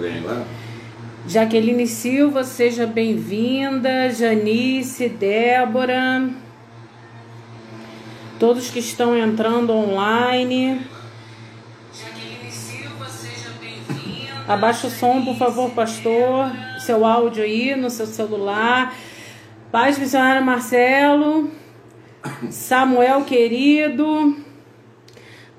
alguém agora? Jaqueline Silva, seja bem-vinda. Janice, Débora. Todos que estão entrando online. Jaqueline Silva, seja bem-vinda. Abaixa o som, por favor, pastor. Seu áudio aí no seu celular. Paz missionário Marcelo. Samuel querido.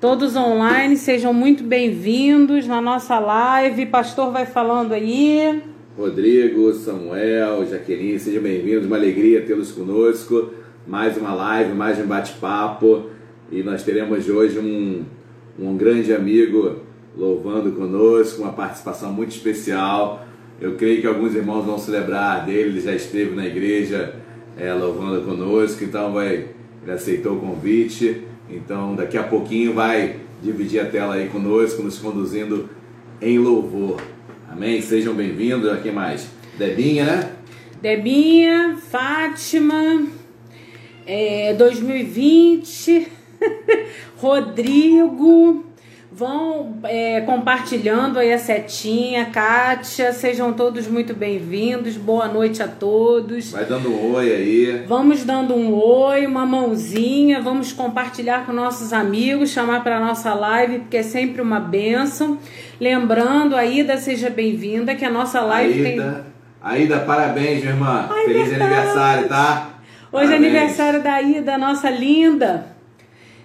Todos online, sejam muito bem-vindos na nossa live. Pastor vai falando aí. Rodrigo, Samuel, Jaqueline, sejam bem-vindos. Uma alegria tê-los conosco. Mais uma live, mais um bate-papo. E nós teremos hoje um, um grande amigo louvando conosco, uma participação muito especial. Eu creio que alguns irmãos vão se lembrar dele, ele já esteve na igreja é, louvando conosco, então vai, ele aceitou o convite. Então, daqui a pouquinho vai dividir a tela aí conosco, nos conduzindo em louvor. Amém? Sejam bem-vindos. Aqui mais. Debinha, né? Debinha, Fátima, é, 2020, Rodrigo, Vão é, compartilhando aí a setinha, Kátia, sejam todos muito bem-vindos, boa noite a todos. Vai dando um oi aí. Vamos dando um oi, uma mãozinha, vamos compartilhar com nossos amigos, chamar para nossa live, porque é sempre uma benção. Lembrando, Aida, seja bem-vinda, que a nossa live Aida, tem. Aida, parabéns, minha irmã. Ai, Feliz verdade. aniversário, tá? Hoje é aniversário da Aida, nossa linda.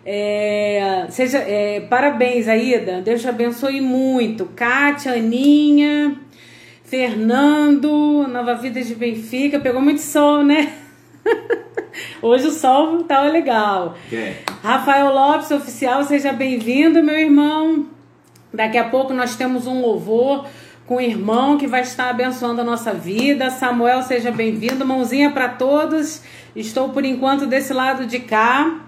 É, seja, é, parabéns, Aida. Deus te abençoe muito. Kátia, Aninha, Fernando, Nova Vida de Benfica. Pegou muito sol, né? Hoje o sol tá legal. Rafael Lopes, oficial, seja bem-vindo, meu irmão. Daqui a pouco nós temos um louvor com o irmão que vai estar abençoando a nossa vida. Samuel, seja bem-vindo. Mãozinha para todos. Estou por enquanto desse lado de cá.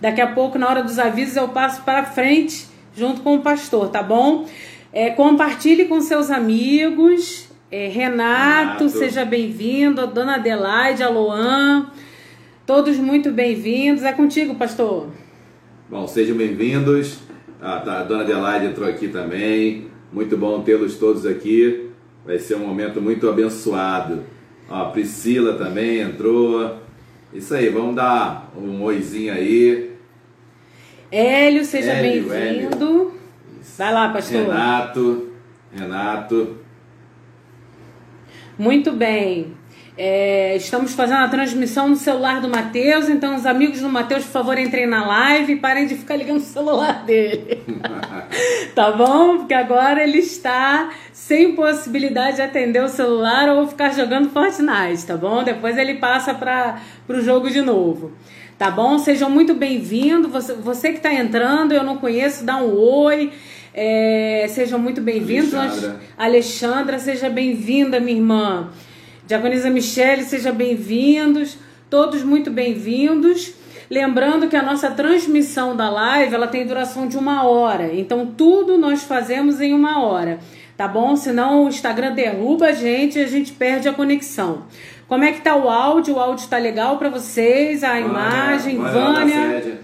Daqui a pouco, na hora dos avisos, eu passo para frente junto com o pastor, tá bom? É, compartilhe com seus amigos. É, Renato, Renato, seja bem-vindo. Dona Adelaide, Aloan, todos muito bem-vindos. É contigo, pastor. Bom, sejam bem-vindos. Tá, a Dona Adelaide entrou aqui também. Muito bom tê-los todos aqui. Vai ser um momento muito abençoado. Ó, a Priscila também entrou. Isso aí, vamos dar um oizinho aí. Hélio, seja bem-vindo. Vai lá, pastor. Renato, Renato. Muito bem. É, estamos fazendo a transmissão no celular do Matheus, então os amigos do Matheus, por favor, entrem na live e parem de ficar ligando o celular dele. tá bom? Porque agora ele está sem possibilidade de atender o celular ou ficar jogando Fortnite, tá bom? Depois ele passa para o jogo de novo tá bom? Sejam muito bem-vindos. Você, você que está entrando, eu não conheço, dá um oi. É, sejam muito bem-vindos. Alexandra. Alexandra, seja bem-vinda, minha irmã. Diaconisa Michele, seja bem-vindos. Todos muito bem-vindos. Lembrando que a nossa transmissão da live ela tem duração de uma hora. Então, tudo nós fazemos em uma hora. Tá bom? Senão o Instagram derruba a gente e a gente perde a conexão. Como é que tá o áudio? O áudio tá legal para vocês? A imagem, Vânia.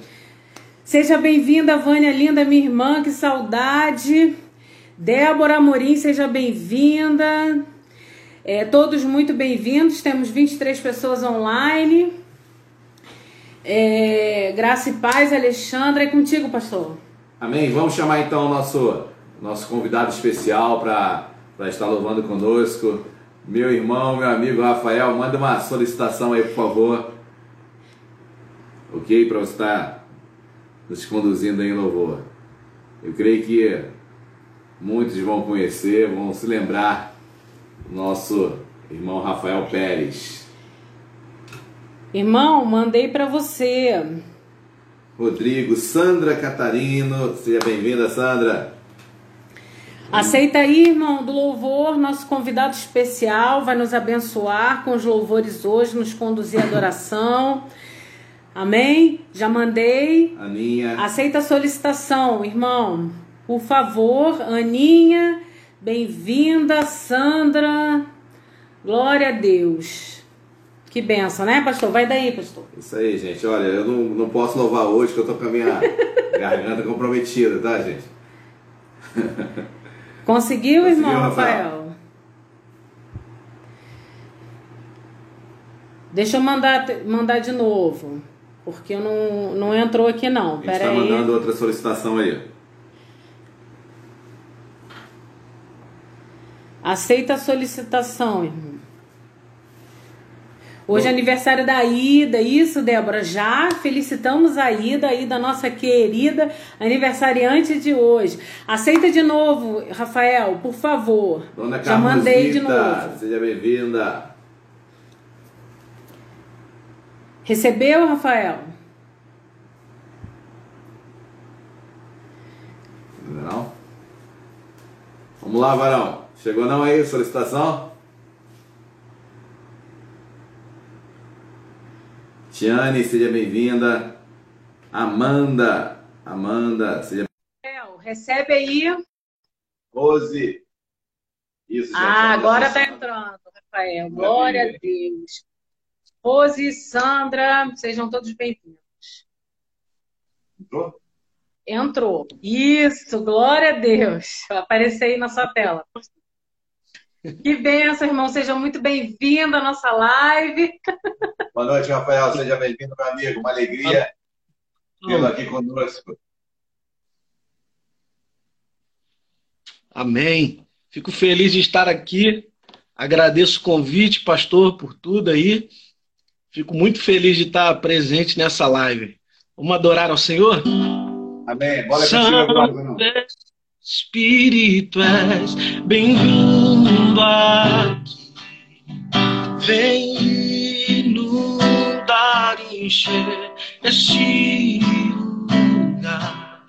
Seja bem-vinda, Vânia linda, minha irmã, que saudade. Débora Amorim, seja bem-vinda. É, todos muito bem-vindos. Temos 23 pessoas online. É, graça e paz, Alexandra. É contigo, pastor. Amém. Vamos chamar então o nosso, nosso convidado especial para estar louvando conosco. Meu irmão, meu amigo Rafael, manda uma solicitação aí, por favor. Ok? Para você estar nos conduzindo em louvor. Eu creio que muitos vão conhecer, vão se lembrar do nosso irmão Rafael Pérez. Irmão, mandei para você. Rodrigo, Sandra Catarino, seja bem-vinda, Sandra. Aceita aí, irmão, do louvor, nosso convidado especial vai nos abençoar com os louvores hoje, nos conduzir à adoração. Amém? Já mandei. Aninha. Aceita a solicitação, irmão. Por favor, Aninha, bem-vinda, Sandra. Glória a Deus. Que benção, né, pastor? Vai daí, pastor. Isso aí, gente. Olha, eu não, não posso louvar hoje, que eu tô com a minha garganta comprometida, tá, gente? Conseguiu, Conseguiu irmão Rafael? Rafael? Deixa eu mandar, mandar de novo. Porque não, não entrou aqui não. Pera está mandando outra solicitação aí. Aceita a solicitação, irmão. Hoje é aniversário da Ida, isso, Débora. Já felicitamos a Ida, a Ida, nossa querida aniversariante de hoje. Aceita de novo, Rafael, por favor. Dona Já mandei de novo. Seja bem-vinda. Recebeu, Rafael? Não. Vamos lá, Varão. Chegou não aí, solicitação? Tiane, seja bem-vinda. Amanda, Amanda, seja bem-vinda. Recebe aí. Rose. Isso, ah, agora está entrando, Rafael. Glória a Deus. Rose, Sandra, sejam todos bem-vindos. Entrou? Entrou. Isso, glória a Deus. Apareceu aí na sua tela. Que benção, irmão. Seja muito bem-vindo à nossa live. Boa noite, Rafael. Seja bem-vindo, meu amigo. Uma alegria tê-lo aqui conosco. Amém. Fico feliz de estar aqui. Agradeço o convite, pastor, por tudo aí. Fico muito feliz de estar presente nessa live. Vamos adorar ao Senhor? Amém. Bora Santo Espírito és bem-vindo aqui. Vem inundar, encher este lugar.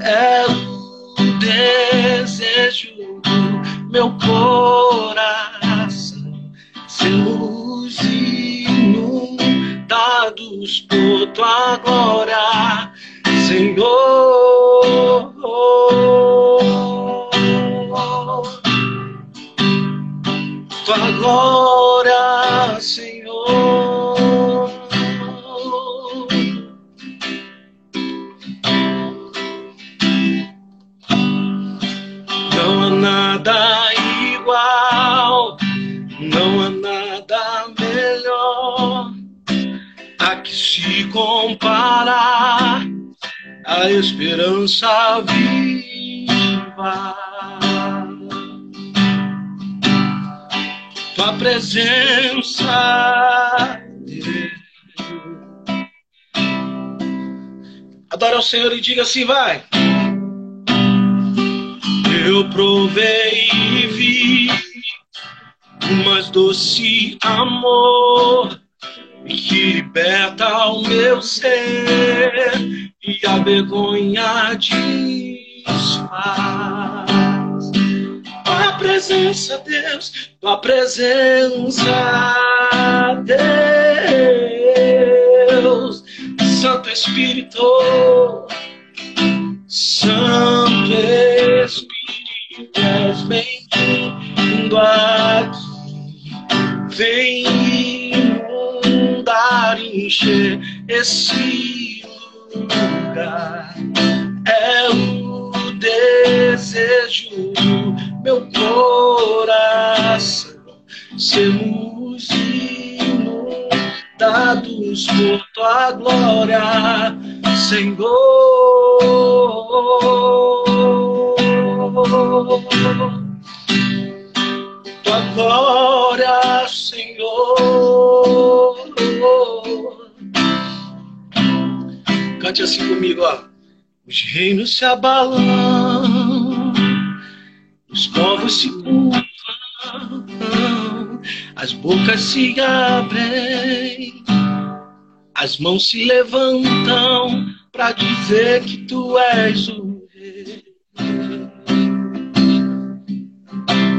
É o desejo do meu coração. Sermos inundados por tua glória Senhor. Se comparar a esperança viva. Tua presença, Adore ao Senhor e diga assim, vai. Eu provei e vi o mais doce amor que liberta o meu ser e a vergonha desfaz. Tua presença, Deus, tua presença, Deus, Santo Espírito, Santo Espírito, és bem-vindo aqui, encher esse lugar. É o desejo do meu coração. Sermos inundados por tua glória, Senhor. Tua glória, Senhor. Cante assim comigo, ó. Os reinos se abalam, os povos se curvam, as bocas se abrem, as mãos se levantam para dizer que tu és o rei.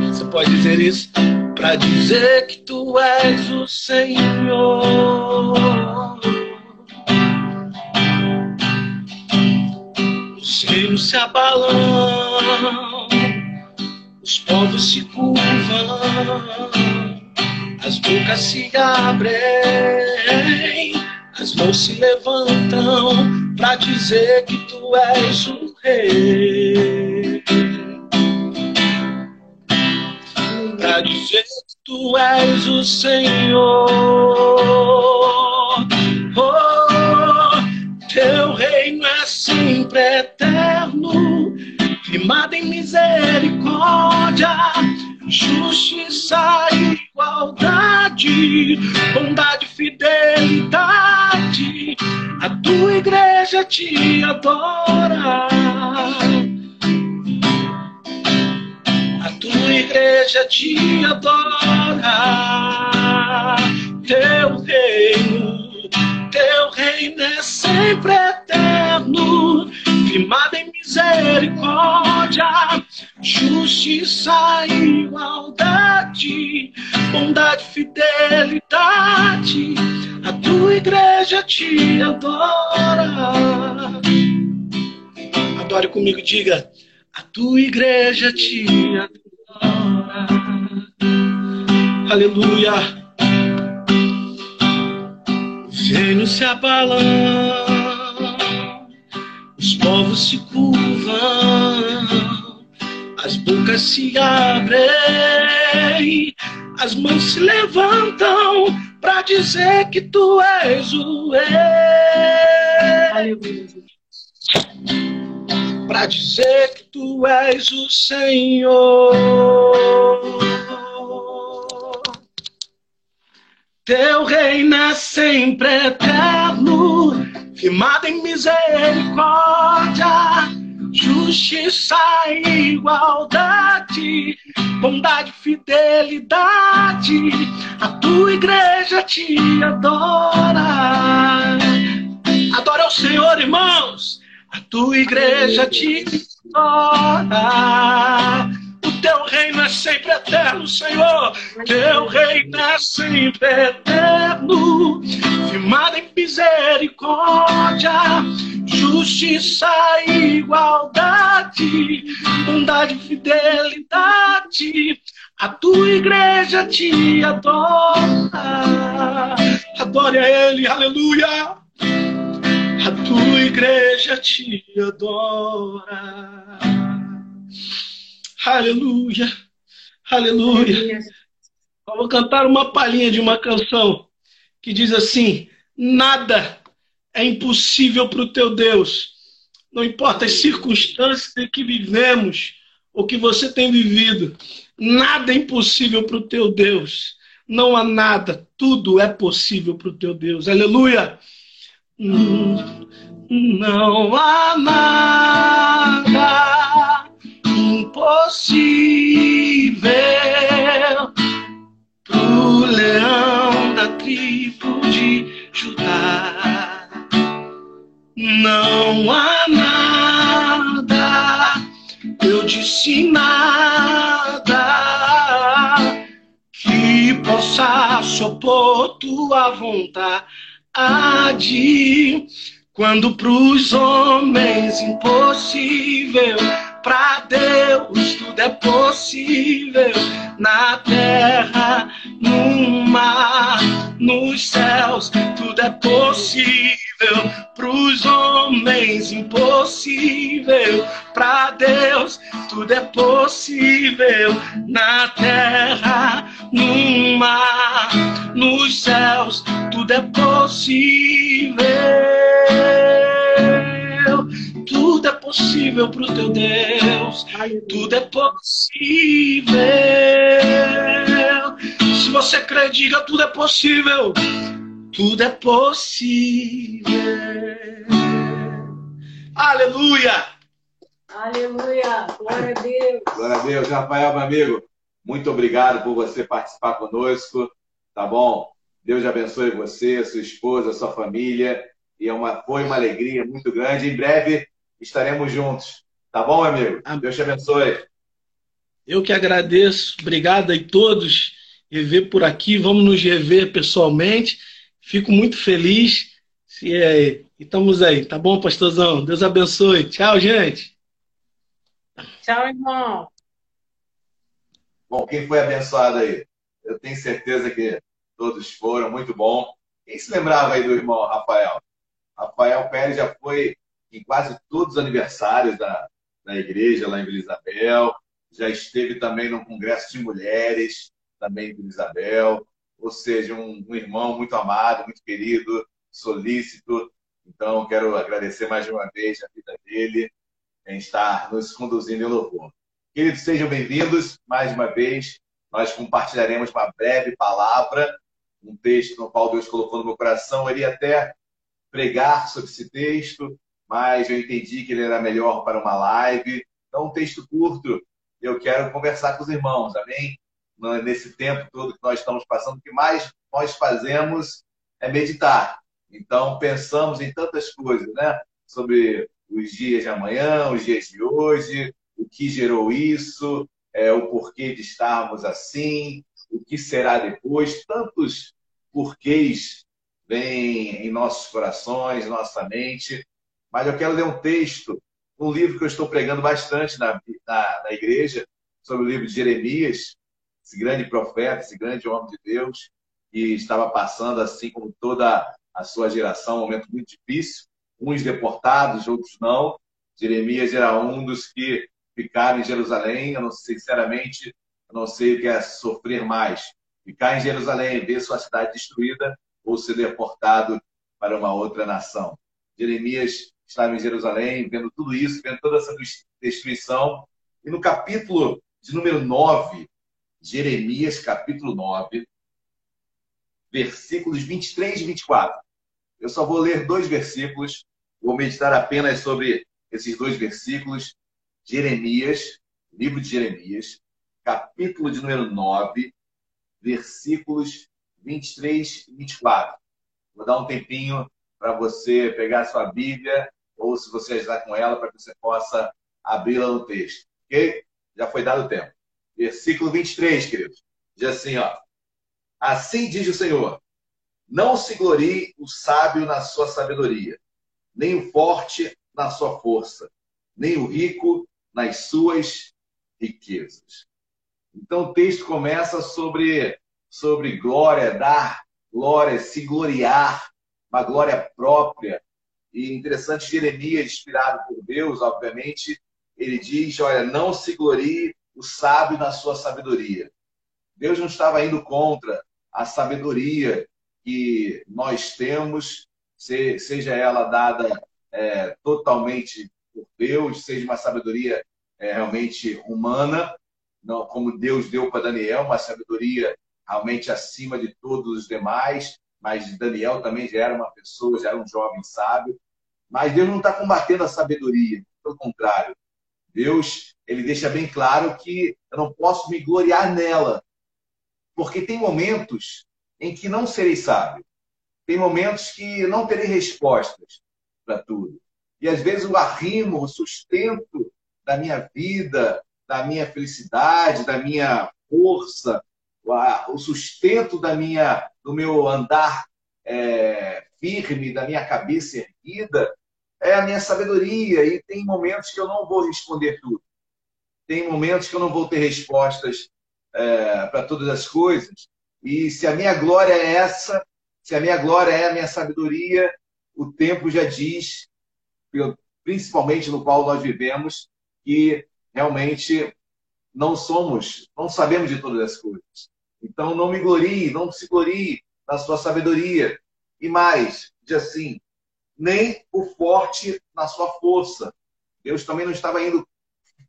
Você pode dizer isso? Para dizer que tu és o Senhor. Os reinos se abalam, os povos se curvam, as bocas se abrem, as mãos se levantam para dizer que tu és o rei. para dizer que tu és o Senhor. Sempre eterno, firmado em misericórdia, justiça e igualdade, bondade e fidelidade. A tua igreja te adora. tua igreja te adora. Teu reino, teu reino é sempre eterno, firmado em misericórdia, justiça e igualdade, bondade e fidelidade. A tua igreja te adora. Adore comigo, diga. A tua igreja te adora. Aleluia. Venho se abalam, os povos se curvam, as bocas se abrem, as mãos se levantam para dizer que tu és o rei. Para dizer que tu és o Senhor. Teu reino é sempre eterno, firmado em misericórdia, justiça e igualdade, bondade e fidelidade. A tua igreja te adora. Adora o Senhor, irmãos a tua igreja te adora. O teu reino é sempre eterno, Senhor. Teu reino é sempre eterno. Firmado em misericórdia, justiça e igualdade, bondade e fidelidade. A tua igreja te adora. Adore a Ele, aleluia a tua igreja te adora. Aleluia, aleluia. Vou cantar uma palhinha de uma canção que diz assim: Nada é impossível para o teu Deus. Não importa as circunstâncias em que vivemos, o que você tem vivido, nada é impossível para o teu Deus. Não há nada, tudo é possível para o teu Deus. Aleluia. Não há nada impossível pro leão da tribo de Judá. Não há nada, eu disse nada que possa supor tua vontade quando pros homens impossível, para Deus tudo é possível. Na terra, no mar, nos céus, tudo é possível. Pros homens impossível, para Deus tudo é possível. Na terra, no mar, nos céus, tudo é possível. Tudo é possível para o teu Deus. Tudo é possível. Se você crê, diga: tudo é possível. Tudo é possível. Aleluia. Aleluia. Glória a Deus. Glória a Deus. Rafael, meu amigo, muito obrigado por você participar conosco. Tá bom? Deus abençoe você, sua esposa, sua família. E é uma, foi uma alegria muito grande. Em breve estaremos juntos. Tá bom, amigo? Deus te abençoe. Eu que agradeço. Obrigado a todos. Rever por aqui. Vamos nos rever pessoalmente. Fico muito feliz. E, é, e estamos aí. Tá bom, pastorzão? Deus abençoe. Tchau, gente. Tchau, irmão. Bom, quem foi abençoado aí? Eu tenho certeza que todos foram, muito bom. Quem se lembrava aí do irmão Rafael? Rafael Pérez já foi em quase todos os aniversários da, da igreja lá em Vila Isabel. já esteve também no Congresso de Mulheres, também com Isabel, ou seja, um, um irmão muito amado, muito querido, solícito. Então, quero agradecer mais uma vez a vida dele em estar nos conduzindo em louvor. Queridos, sejam bem-vindos mais uma vez. Nós compartilharemos uma breve palavra, um texto no qual Deus colocou no meu coração. Eu iria até pregar sobre esse texto, mas eu entendi que ele era melhor para uma live. Então, um texto curto, eu quero conversar com os irmãos, amém? nesse tempo todo que nós estamos passando, o que mais nós fazemos é meditar. Então, pensamos em tantas coisas, né? Sobre os dias de amanhã, os dias de hoje, o que gerou isso, é, o porquê de estarmos assim, o que será depois. Tantos porquês vêm em nossos corações, nossa mente. Mas eu quero ler um texto, um livro que eu estou pregando bastante na, na, na igreja, sobre o livro de Jeremias, esse grande profeta, esse grande homem de Deus, que estava passando, assim como toda a sua geração, um momento muito difícil, uns deportados, outros não. Jeremias era um dos que ficaram em Jerusalém. Eu não, sinceramente, eu não sei o que é sofrer mais: ficar em Jerusalém, ver sua cidade destruída ou ser deportado para uma outra nação. Jeremias estava em Jerusalém, vendo tudo isso, vendo toda essa destruição. E no capítulo de número 9, Jeremias capítulo 9, versículos 23 e 24. Eu só vou ler dois versículos, vou meditar apenas sobre esses dois versículos. Jeremias, livro de Jeremias, capítulo de número 9, versículos 23 e 24. Vou dar um tempinho para você pegar sua Bíblia, ou se você está com ela, para que você possa abri-la no texto. Ok? Já foi dado o tempo versículo 23, queridos. Diz assim, ó. Assim diz o Senhor: Não se glorie o sábio na sua sabedoria, nem o forte na sua força, nem o rico nas suas riquezas. Então o texto começa sobre sobre glória, dar glória, se gloriar, uma glória própria. E interessante, Jeremias, inspirado por Deus, obviamente, ele diz: olha, não se glorie o sábio na sua sabedoria. Deus não estava indo contra a sabedoria que nós temos, seja ela dada é, totalmente por Deus, seja uma sabedoria é, realmente humana, não, como Deus deu para Daniel, uma sabedoria realmente acima de todos os demais, mas Daniel também já era uma pessoa, já era um jovem sábio. Mas Deus não está combatendo a sabedoria, pelo contrário. Deus ele deixa bem claro que eu não posso me gloriar nela, porque tem momentos em que não serei sábio, tem momentos que não terei respostas para tudo. E às vezes o arrimo, o sustento da minha vida, da minha felicidade, da minha força, o sustento da minha, do meu andar é, firme, da minha cabeça erguida, é a minha sabedoria. E tem momentos que eu não vou responder tudo tem momentos que eu não vou ter respostas é, para todas as coisas. E se a minha glória é essa, se a minha glória é a minha sabedoria, o tempo já diz, principalmente no qual nós vivemos, que realmente não somos, não sabemos de todas as coisas. Então não me glorie, não se glorie na sua sabedoria. E mais, diz assim, nem o forte na sua força. Deus também não estava indo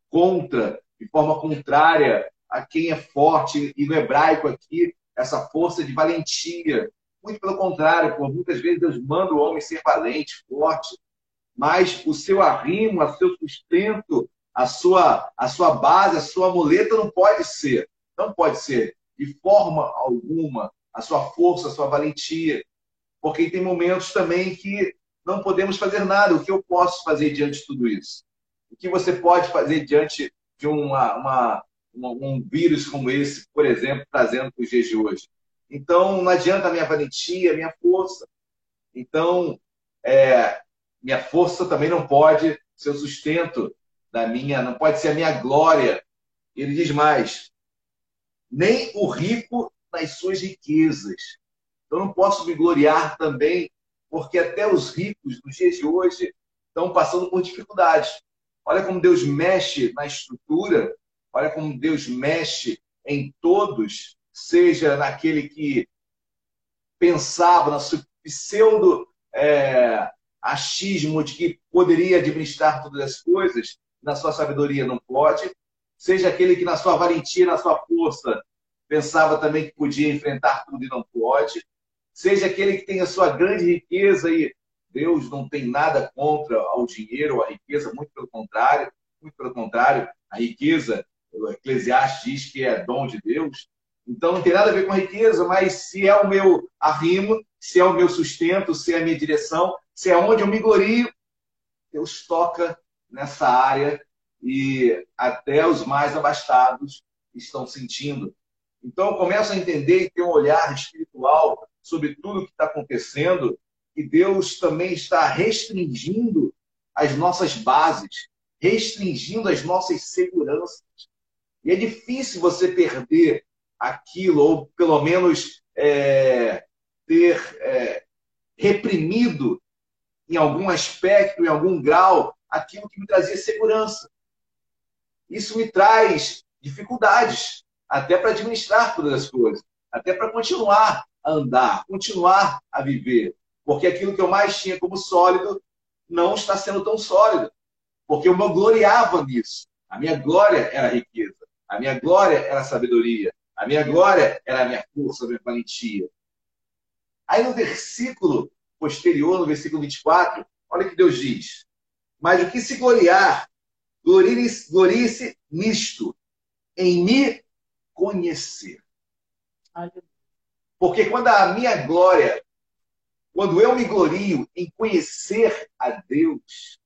contra, de forma contrária a quem é forte, e no hebraico aqui, essa força de valentia. Muito pelo contrário, por muitas vezes Deus manda o homem ser valente, forte, mas o seu arrimo, o seu sustento, a sua, a sua base, a sua muleta não pode ser, não pode ser de forma alguma a sua força, a sua valentia, porque tem momentos também que não podemos fazer nada. O que eu posso fazer diante de tudo isso? o que você pode fazer diante de uma, uma, um vírus como esse, por exemplo, trazendo para os dias de hoje. Então, não adianta a minha valentia, a minha força. Então, é, minha força também não pode ser o sustento da minha, não pode ser a minha glória. Ele diz mais: nem o rico nas suas riquezas. Eu não posso me gloriar também, porque até os ricos nos dias de hoje estão passando por dificuldades. Olha como Deus mexe na estrutura olha como Deus mexe em todos, seja naquele que pensava, no seu pseudo é, achismo de que poderia administrar todas as coisas, na sua sabedoria não pode, seja aquele que na sua valentia, na sua força, pensava também que podia enfrentar tudo e não pode, seja aquele que tem a sua grande riqueza e Deus não tem nada contra o dinheiro ou a riqueza, muito pelo contrário, muito pelo contrário, a riqueza, o Eclesiastes diz que é dom de Deus. Então não tem nada a ver com a riqueza, mas se é o meu arrimo, se é o meu sustento, se é a minha direção, se é onde eu me glorio, Deus toca nessa área e até os mais abastados estão sentindo. Então eu começo a entender e ter um olhar espiritual sobre tudo que está acontecendo e Deus também está restringindo as nossas bases, restringindo as nossas seguranças. E é difícil você perder aquilo, ou pelo menos é, ter é, reprimido em algum aspecto, em algum grau, aquilo que me trazia segurança. Isso me traz dificuldades, até para administrar todas as coisas, até para continuar a andar, continuar a viver. Porque aquilo que eu mais tinha como sólido não está sendo tão sólido. Porque eu me gloriava nisso. A minha glória era a riqueza. A minha glória era a sabedoria. A minha glória era a minha força, a minha valentia. Aí no versículo posterior, no versículo 24, olha o que Deus diz. Mas o que se gloriar, glorie-se nisto, em me conhecer. Porque quando a minha glória, quando eu me glorio em conhecer a Deus,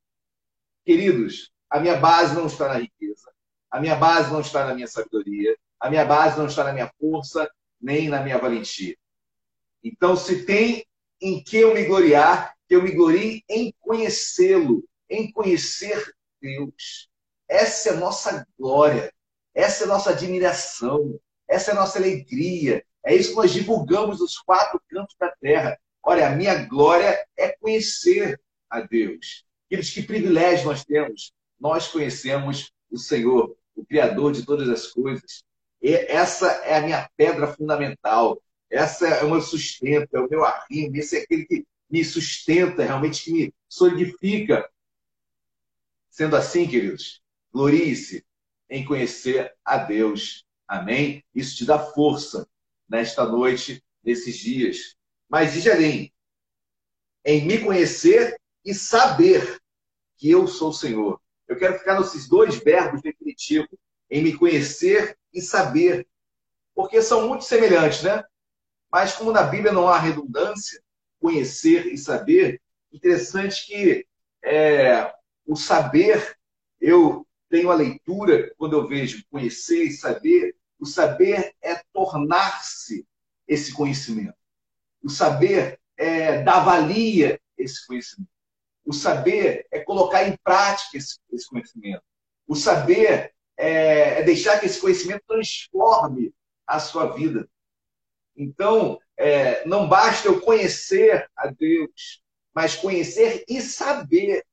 queridos, a minha base não está na riqueza, a minha base não está na minha sabedoria, a minha base não está na minha força, nem na minha valentia. Então, se tem em que eu me gloriar, que eu me glorie em conhecê-lo, em conhecer Deus. Essa é a nossa glória, essa é a nossa admiração, essa é a nossa alegria, é isso que nós divulgamos nos quatro cantos da terra. Olha, a minha glória é conhecer a Deus. Queridos, que privilégio nós temos. Nós conhecemos o Senhor, o Criador de todas as coisas. E essa é a minha pedra fundamental. Essa é o meu sustento, é o meu arrimo. Esse é aquele que me sustenta, realmente que me solidifica. Sendo assim, queridos, glorie-se em conhecer a Deus. Amém? Isso te dá força nesta noite, nesses dias. Mas diz além, em me conhecer e saber que eu sou o Senhor. Eu quero ficar nesses dois verbos definitivos, em me conhecer e saber, porque são muito semelhantes, né? Mas como na Bíblia não há redundância, conhecer e saber, interessante que é, o saber, eu tenho a leitura, quando eu vejo conhecer e saber, o saber é tornar-se esse conhecimento. O saber é dar valia esse conhecimento. O saber é colocar em prática esse, esse conhecimento. O saber é, é, deixar que esse conhecimento transforme a sua vida. Então, é, não basta eu conhecer a Deus, mas conhecer e saber.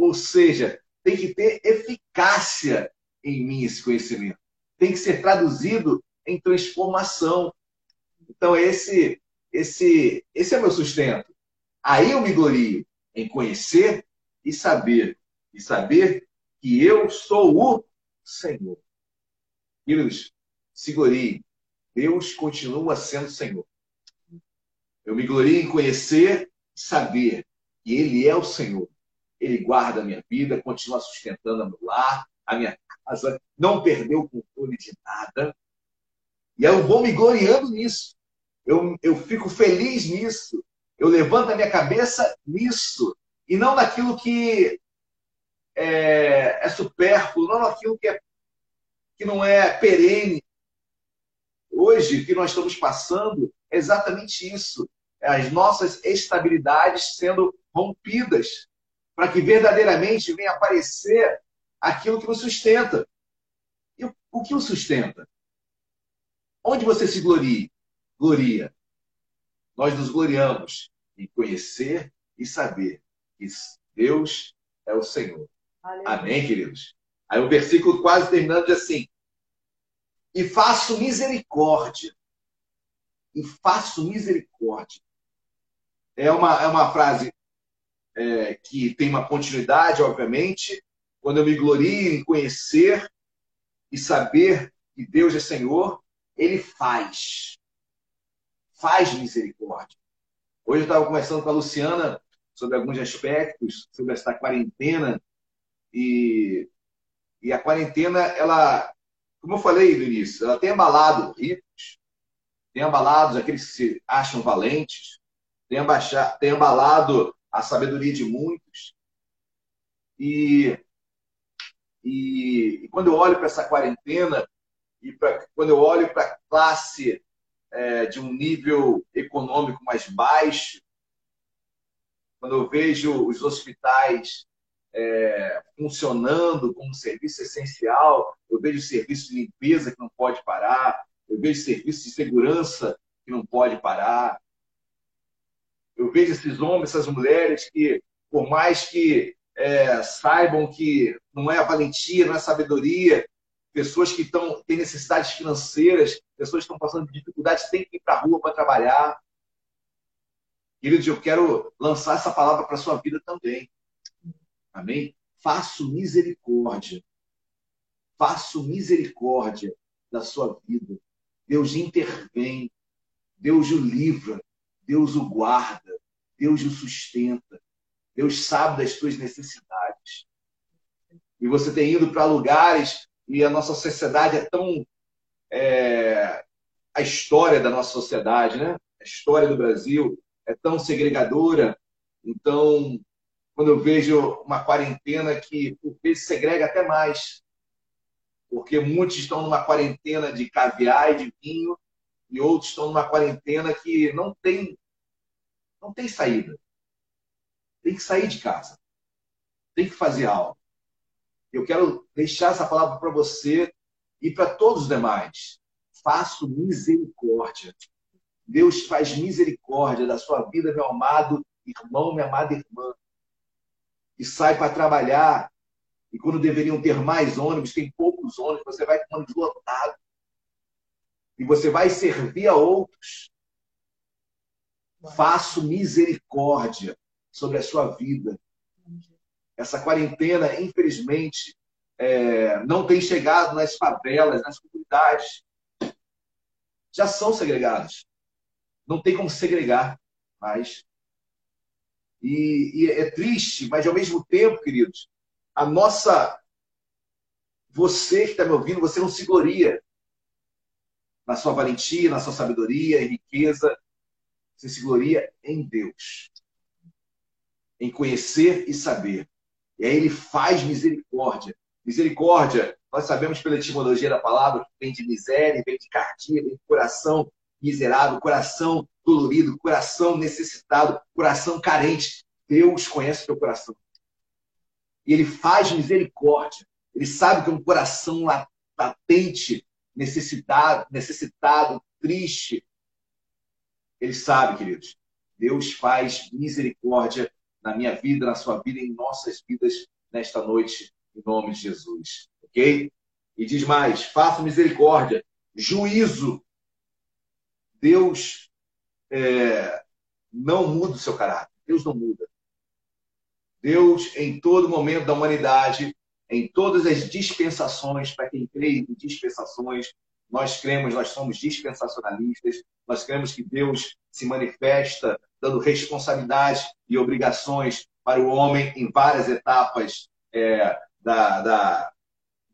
Ou seja, tem que ter eficácia em mim esse conhecimento tem que ser traduzido em transformação. Então, esse, esse, esse é meu sustento. Aí eu me glorio em conhecer e saber. E saber que eu sou o Senhor. Queridos, se glorie. Deus continua sendo Senhor. Eu me glorio em conhecer e saber que Ele é o Senhor. Ele guarda a minha vida, continua sustentando meu lar, a minha casa, não perdeu o controle de nada. E eu vou me gloriando nisso. Eu, eu fico feliz nisso. Eu levanto a minha cabeça nisso. E não naquilo que é, é supérfluo, não naquilo que, é, que não é perene. Hoje, o que nós estamos passando é exatamente isso. É as nossas estabilidades sendo rompidas para que verdadeiramente venha aparecer aquilo que nos sustenta. E o que o sustenta? Onde você se gloria? Gloria. Nós nos gloriamos em conhecer e saber que Deus é o Senhor. Aleluia. Amém, queridos? Aí o versículo quase terminando diz assim: e faço misericórdia. E faço misericórdia. É uma, é uma frase é, que tem uma continuidade, obviamente. Quando eu me glorio em conhecer e saber que Deus é Senhor, Ele faz. Faz misericórdia. Hoje eu estava conversando com a Luciana sobre alguns aspectos, sobre esta quarentena. E, e a quarentena, ela, como eu falei no início, ela tem abalado ricos, tem abalado aqueles que se acham valentes, tem, abaixado, tem abalado a sabedoria de muitos. E, e, e quando eu olho para essa quarentena, e pra, quando eu olho para a classe é, de um nível econômico mais baixo, quando eu vejo os hospitais é, funcionando como serviço essencial, eu vejo serviço de limpeza que não pode parar, eu vejo serviço de segurança que não pode parar. Eu vejo esses homens, essas mulheres que, por mais que é, saibam que não é a valentia, não é a sabedoria, pessoas que estão, têm necessidades financeiras, pessoas que estão passando por dificuldades, têm que ir para a rua para trabalhar. Queridos, eu quero lançar essa palavra para a sua vida também. Amém? Faço misericórdia. Faço misericórdia da sua vida. Deus intervém. Deus o livra. Deus o guarda. Deus o sustenta. Deus sabe das suas necessidades. E você tem ido para lugares e a nossa sociedade é tão. É, a história da nossa sociedade, né? A história do Brasil é tão segregadora. Então, quando eu vejo uma quarentena que, por vezes, segrega até mais. Porque muitos estão numa quarentena de caviar e de vinho e outros estão numa quarentena que não tem, não tem saída. Tem que sair de casa. Tem que fazer algo. Eu quero deixar essa palavra para você e para todos os demais. Faço misericórdia. Deus faz misericórdia da sua vida, meu amado irmão, minha amada irmã e sai para trabalhar, e quando deveriam ter mais ônibus, tem poucos ônibus, você vai com ônibus lotado. E você vai servir a outros. Faço misericórdia sobre a sua vida. Essa quarentena, infelizmente, é, não tem chegado nas favelas, nas comunidades. Já são segregados. Não tem como segregar mais. E, e é triste, mas ao mesmo tempo, queridos, a nossa. Você que está me ouvindo, você não se gloria na sua valentia, na sua sabedoria e riqueza. Você se gloria em Deus, em conhecer e saber. E aí ele faz misericórdia. Misericórdia, nós sabemos pela etimologia da palavra que vem de miséria, vem de cardia, vem de coração miserável, coração dolorido, coração necessitado, coração carente. Deus conhece o teu coração. E Ele faz misericórdia. Ele sabe que é um coração latente, necessitado, necessitado, triste. Ele sabe, queridos. Deus faz misericórdia na minha vida, na sua vida, em nossas vidas nesta noite, em nome de Jesus. Ok? E diz mais: faça misericórdia, juízo. Deus é, não muda o seu caráter. Deus não muda. Deus, em todo momento da humanidade, em todas as dispensações, para quem crê em dispensações, nós cremos, nós somos dispensacionalistas, nós cremos que Deus se manifesta dando responsabilidades e obrigações para o homem em várias etapas é, da, da,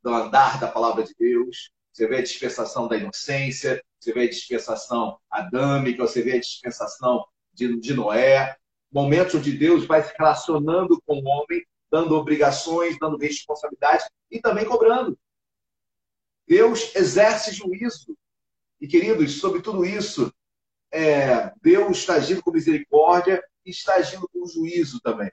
do andar da palavra de Deus. Você vê a dispensação da inocência, você vê a dispensação adâmica, você vê a dispensação de, de Noé. Momentos onde Deus vai se relacionando com o homem, dando obrigações, dando responsabilidades e também cobrando. Deus exerce juízo. E, queridos, sobre tudo isso, é, Deus está agindo com misericórdia e está agindo com juízo também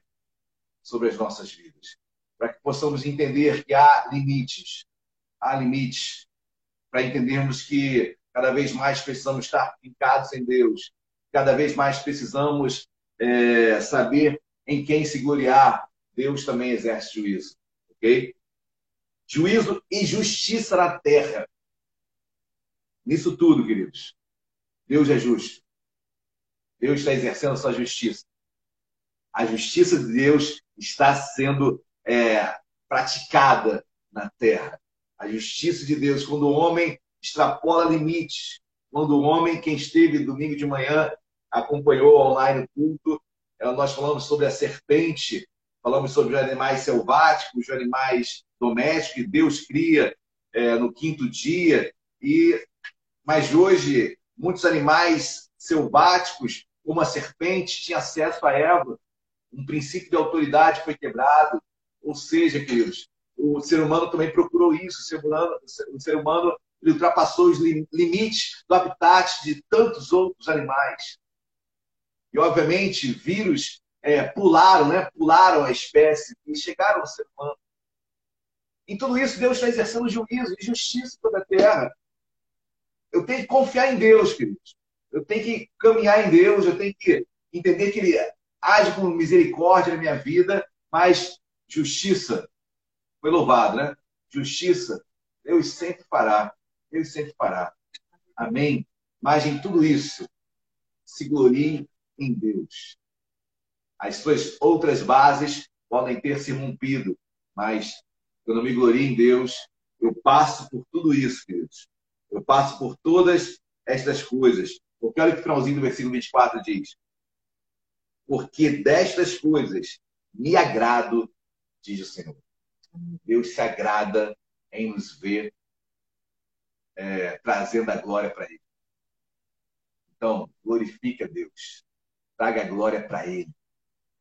sobre as nossas vidas. Para que possamos entender que há limites. Há limites para entendermos que cada vez mais precisamos estar fincados em Deus, cada vez mais precisamos é, saber em quem se gloriar. Deus também exerce juízo, ok? Juízo e justiça na terra. Nisso tudo, queridos, Deus é justo. Deus está exercendo a sua justiça. A justiça de Deus está sendo é, praticada na terra. A justiça de Deus, quando o homem extrapola limites, quando o homem, quem esteve domingo de manhã, acompanhou online o culto, nós falamos sobre a serpente, falamos sobre os animais selváticos, os animais domésticos, que Deus cria é, no quinto dia. E Mas hoje, muitos animais selváticos, como a serpente, tinham acesso a Eva. Um princípio de autoridade foi quebrado. Ou seja, queridos, o ser humano também procurou isso. O ser humano, o ser humano ultrapassou os limites do habitat de tantos outros animais. E, obviamente, vírus é, pularam, né? pularam a espécie e chegaram ao ser humano. Em tudo isso, Deus está exercendo juízo e justiça toda a terra. Eu tenho que confiar em Deus, queridos. Eu tenho que caminhar em Deus, eu tenho que entender que Ele age com misericórdia na minha vida, mas justiça, foi louvado, né? Justiça, Deus sempre fará. Deus sempre fará. Amém? Mas em tudo isso, se glorie em Deus. As suas outras bases podem ter se rompido, mas quando eu me glorio em Deus, eu passo por tudo isso, queridos. Eu passo por todas estas coisas. Porque olha que o finalzinho do versículo 24 diz. Porque destas coisas me agrado, diz o Senhor. Deus se agrada em nos ver é, trazendo a glória para Ele. Então, glorifica Deus traga glória para Ele.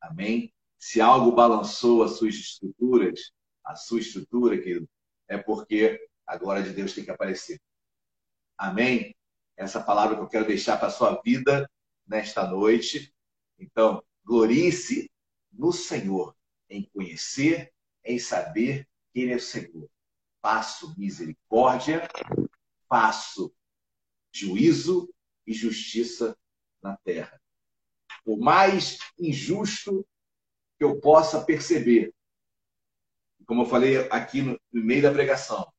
Amém? Se algo balançou as suas estruturas, a sua estrutura, querido, é porque a glória de Deus tem que aparecer. Amém? Essa palavra que eu quero deixar para a sua vida nesta noite. Então, glorie-se no Senhor, em conhecer, em saber que Ele é o Senhor. Faço misericórdia, faço juízo e justiça na terra por mais injusto que eu possa perceber, como eu falei aqui no, no meio da pregação,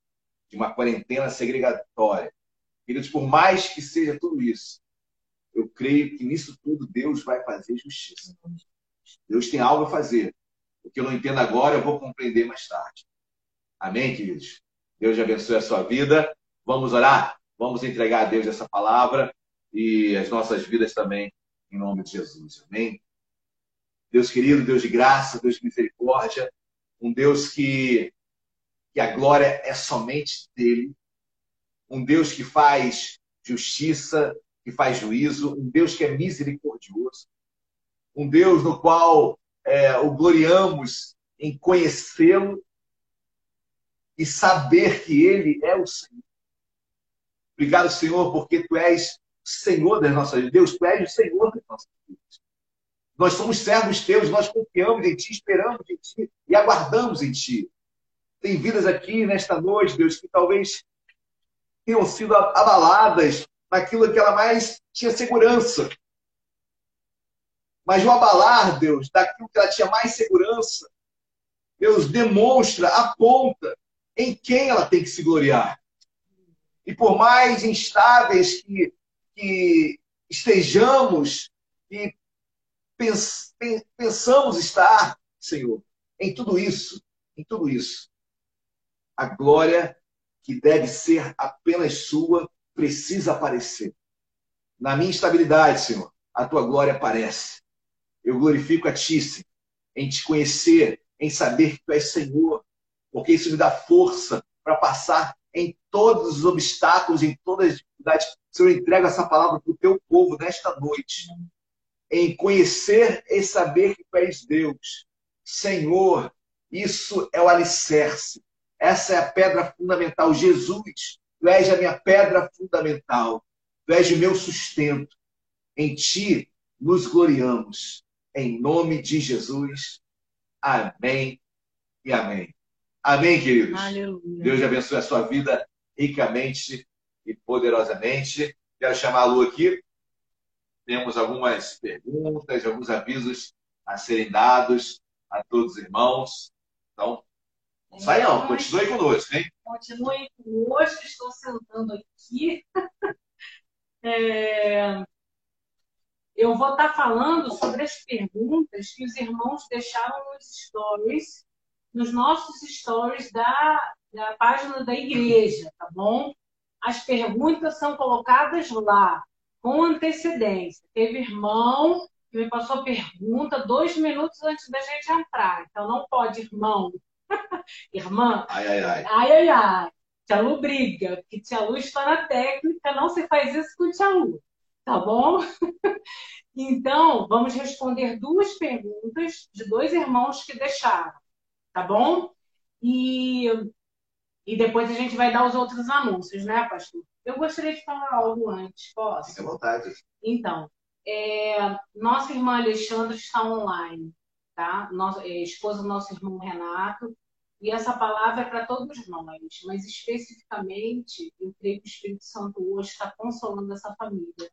de uma quarentena segregatória, queridos, por mais que seja tudo isso, eu creio que nisso tudo Deus vai fazer justiça. Deus tem algo a fazer. O que eu não entendo agora, eu vou compreender mais tarde. Amém, queridos? Deus abençoe a sua vida. Vamos orar? Vamos entregar a Deus essa palavra e as nossas vidas também em nome de Jesus. Amém? Deus querido, Deus de graça, Deus de misericórdia, um Deus que, que a glória é somente dele, um Deus que faz justiça, que faz juízo, um Deus que é misericordioso, um Deus no qual é, o gloriamos em conhecê-lo e saber que ele é o Senhor. Obrigado, Senhor, porque tu és Senhor das nossas vidas. Deus, tu és o Senhor das nossas vidas. Nós somos servos teus, nós confiamos em ti, esperamos em ti e aguardamos em ti. Tem vidas aqui nesta noite, Deus, que talvez tenham sido abaladas naquilo que ela mais tinha segurança. Mas o abalar, Deus, daquilo que ela tinha mais segurança, Deus demonstra, aponta em quem ela tem que se gloriar. E por mais instáveis que que estejamos e pens, pensamos estar, Senhor, em tudo isso, em tudo isso. A glória que deve ser apenas sua precisa aparecer. Na minha estabilidade, Senhor, a tua glória aparece. Eu glorifico a ti, Senhor, em te conhecer, em saber que tu és Senhor, porque isso me dá força para passar em todos os obstáculos, em todas as dificuldades Senhor, entrega essa palavra para o teu povo nesta noite. Em conhecer e saber que tu és Deus. Senhor, isso é o alicerce. Essa é a pedra fundamental. Jesus, tu és a minha pedra fundamental. Tu és o meu sustento. Em ti nos gloriamos. Em nome de Jesus. Amém e amém. Amém, queridos. Aleluia. Deus abençoe a sua vida ricamente e poderosamente. Quero chamar a Lu aqui. Temos algumas perguntas, alguns avisos a serem dados a todos os irmãos. Então, Sai não, continue conosco, hein? Continue conosco, estou sentando aqui. É, eu vou estar falando sobre as perguntas que os irmãos deixaram nos stories, nos nossos stories da, da página da igreja, tá bom? As perguntas são colocadas lá, com antecedência. Teve irmão que me passou pergunta dois minutos antes da gente entrar. Então não pode, irmão. Irmã. Ai, ai, ai. Ai, ai, ai. Tia Lu briga, porque Tia Lu está na técnica, não se faz isso com Tia Lu, tá bom? Então, vamos responder duas perguntas de dois irmãos que deixaram, tá bom? E, e depois a gente vai dar os outros anúncios, né, pastor? Eu gostaria de falar algo antes, posso? Fique à vontade. Então, é, nossa irmã Alexandra está online, tá? Nossa, é, esposa do nosso irmão Renato, e essa palavra é para todos nós, mas especificamente, eu creio que o Espírito Santo hoje está consolando essa família.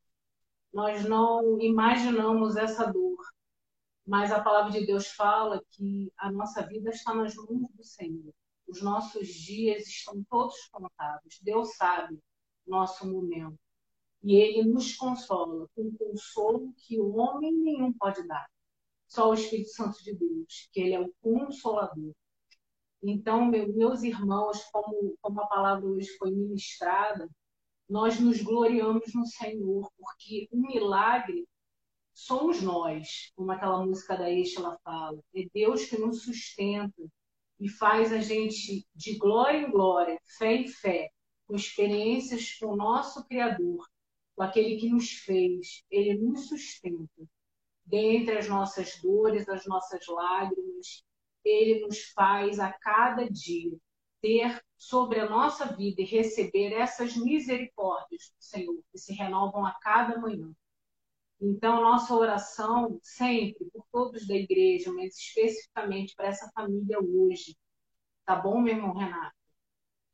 Nós não imaginamos essa dor, mas a palavra de Deus fala que a nossa vida está nas mãos do Senhor. Os nossos dias estão todos contados. Deus sabe nosso momento. E ele nos consola com um consolo que o homem nenhum pode dar. Só o Espírito Santo de Deus, que ele é o consolador. Então, meus irmãos, como, como a palavra hoje foi ministrada, nós nos gloriamos no Senhor, porque o milagre somos nós, como aquela música da Estela fala. É Deus que nos sustenta e faz a gente de glória em glória, fé em fé, com experiências com o nosso Criador, com aquele que nos fez. Ele nos sustenta. Dentre as nossas dores, as nossas lágrimas, ele nos faz a cada dia ter sobre a nossa vida e receber essas misericórdias do Senhor, que se renovam a cada manhã. Então, nossa oração sempre por todos da igreja, mas especificamente para essa família hoje. Tá bom, meu irmão Renato?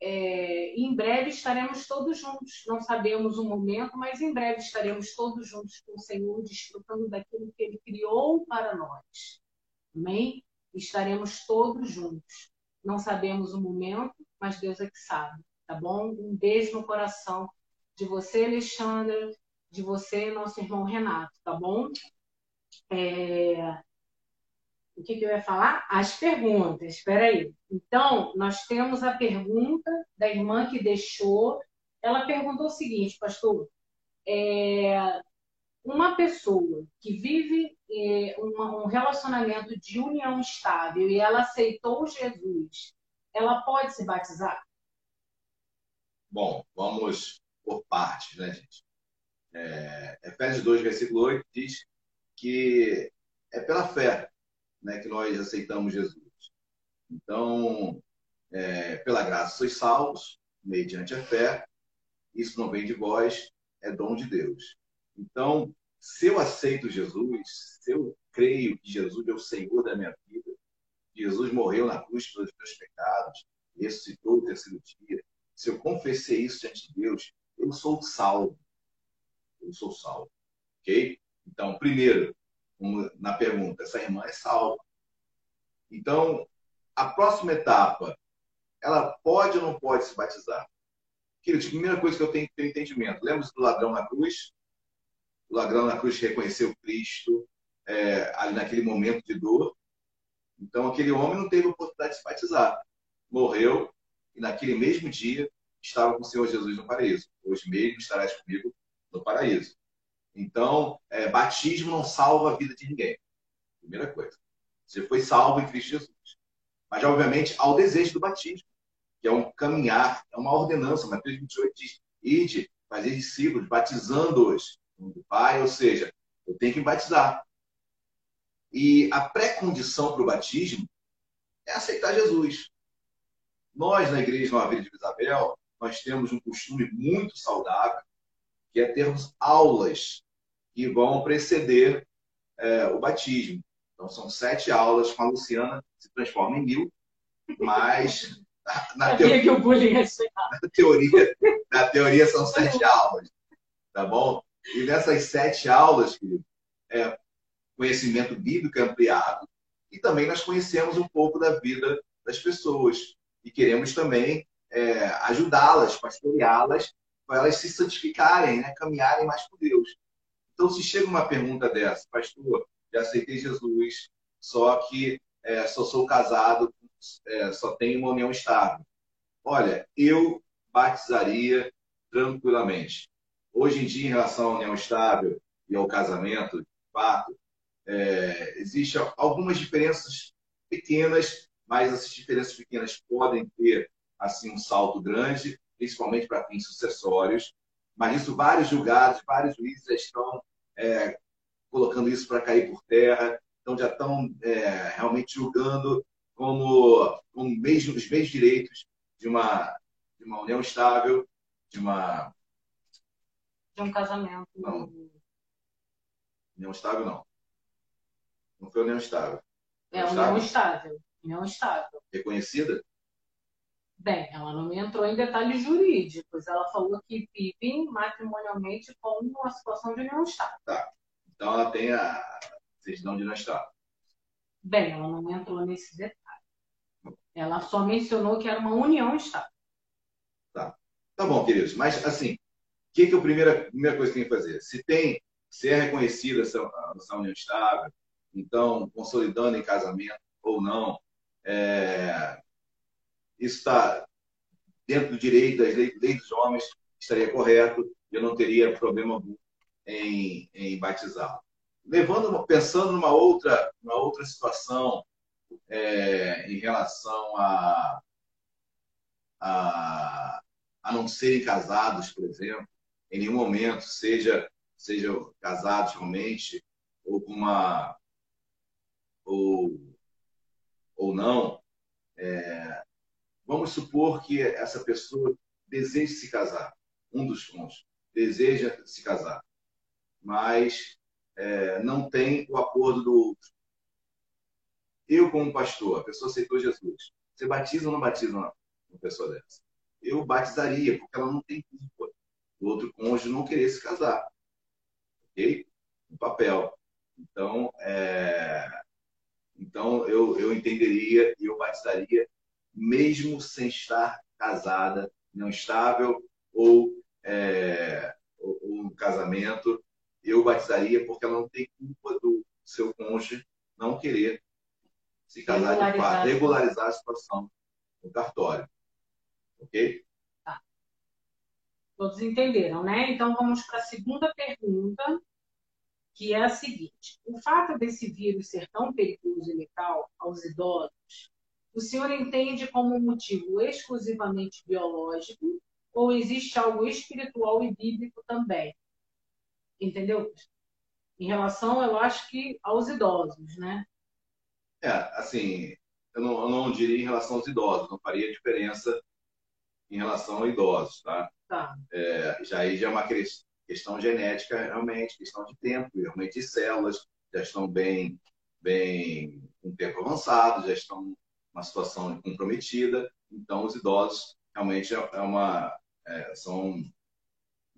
É, em breve estaremos todos juntos. Não sabemos o momento, mas em breve estaremos todos juntos com o Senhor, desfrutando daquilo que Ele criou para nós. Amém? estaremos todos juntos. Não sabemos o momento, mas Deus é que sabe, tá bom? Um beijo no coração de você, Alexandra, de você, nosso irmão Renato, tá bom? É... O que, que eu ia falar? As perguntas, espera aí. Então, nós temos a pergunta da irmã que deixou. Ela perguntou o seguinte, pastor, é, uma pessoa que vive é, uma, um relacionamento de união estável e ela aceitou Jesus, ela pode se batizar? Bom, vamos por partes, né, gente? É, Efésios 2, versículo 8 diz que é pela fé né, que nós aceitamos Jesus. Então, é, pela graça sois salvos, mediante a fé. Isso não vem de vós, é dom de Deus. Então, se eu aceito Jesus, se eu creio que Jesus é o Senhor da minha vida, Jesus morreu na cruz pelos meus pecados, ressuscitou no terceiro dia, se eu confessei isso diante de Deus, eu sou salvo. Eu sou salvo. Ok? Então, primeiro, na pergunta, essa irmã é salva. Então, a próxima etapa, ela pode ou não pode se batizar? Queridos, primeira coisa que eu tenho que ter entendimento. Lembra do ladrão na cruz? O ladrão na cruz reconheceu Cristo é, ali naquele momento de dor. Então, aquele homem não teve oportunidade de se batizar. Morreu e naquele mesmo dia estava com o Senhor Jesus no paraíso. Hoje mesmo estarás comigo no paraíso. Então, é, batismo não salva a vida de ninguém. Primeira coisa. Você foi salvo em Cristo Jesus. Mas, obviamente, há o desejo do batismo, que é um caminhar, é uma ordenança. Mateus 28 diz: Ide, fazer discípulos, batizando-os do Pai, ou seja, eu tenho que batizar. E a pré-condição para o batismo é aceitar Jesus. Nós, na Igreja Nova Vida de Isabel, nós temos um costume muito saudável, que é termos aulas que vão preceder é, o batismo. Então, são sete aulas com a Luciana, se transforma em mil, mas na, teoria, na, teoria, na teoria são sete aulas, tá bom? E nessas sete aulas, querido, é conhecimento bíblico ampliado, e também nós conhecemos um pouco da vida das pessoas. E queremos também é, ajudá-las, pastoreá-las, para elas se santificarem, né? caminharem mais com Deus. Então, se chega uma pergunta dessa, pastor, já aceitei Jesus, só que é, só sou casado, é, só tenho uma união estável. Olha, eu batizaria tranquilamente. Hoje em dia, em relação à união estável e ao casamento, de fato, é, existem algumas diferenças pequenas, mas essas diferenças pequenas podem ter assim um salto grande, principalmente para fins sucessórios. Mas isso vários julgados, vários juízes já estão é, colocando isso para cair por terra, então já estão é, realmente julgando como, como mesmo, os mesmos direitos de uma, de uma união estável, de uma. De um casamento. Não. União estável, não. Não foi união estável. É, união estável. União estável. Reconhecida? Bem, ela não entrou em detalhes jurídicos. Ela falou que vivem matrimonialmente com uma situação de união estável. Tá. Então ela tem a certidão de união estável. Bem, ela não entrou nesse detalhe. Ela só mencionou que era uma união estável. Tá. Tá bom, queridos. Mas, assim, o que, que é a primeira, primeira coisa que tem que fazer? Se tem, se é reconhecida essa, essa união estável, então, consolidando em casamento ou não, é, está dentro do direito das leis, leis dos homens, estaria correto, eu não teria problema algum em, em batizá-lo. Levando, pensando numa outra, uma outra situação é, em relação a, a, a não serem casados, por exemplo, em nenhum momento, seja sejam casados realmente ou com uma ou, ou não, é, vamos supor que essa pessoa deseja se casar, um dos cônjuges deseja se casar, mas é, não tem o acordo do outro. Eu, como pastor, a pessoa aceitou Jesus. Você batiza ou não batiza uma, pessoa dessa? Eu batizaria, porque ela não tem culpa. O outro cônjuge não querer se casar. Ok? No papel. Então, é... então eu, eu entenderia e eu batizaria, mesmo sem estar casada, não estável ou, é... ou, ou um casamento, eu batizaria porque ela não tem culpa do seu cônjuge não querer se casar de fato, regularizar a situação no cartório. Ok? Tá. Todos entenderam, né? Então vamos para a segunda pergunta, que é a seguinte: o fato desse vírus ser tão perigoso e letal aos idosos, o senhor entende como um motivo exclusivamente biológico ou existe algo espiritual e bíblico também? Entendeu? Em relação, eu acho que aos idosos, né? É, assim, eu não, eu não diria em relação aos idosos, não faria diferença em relação a idosos, tá? tá. É, já aí já é uma questão genética, realmente, questão de tempo, realmente células já estão bem, bem um tempo avançado, já estão numa situação comprometida, então os idosos realmente é, é uma, é, são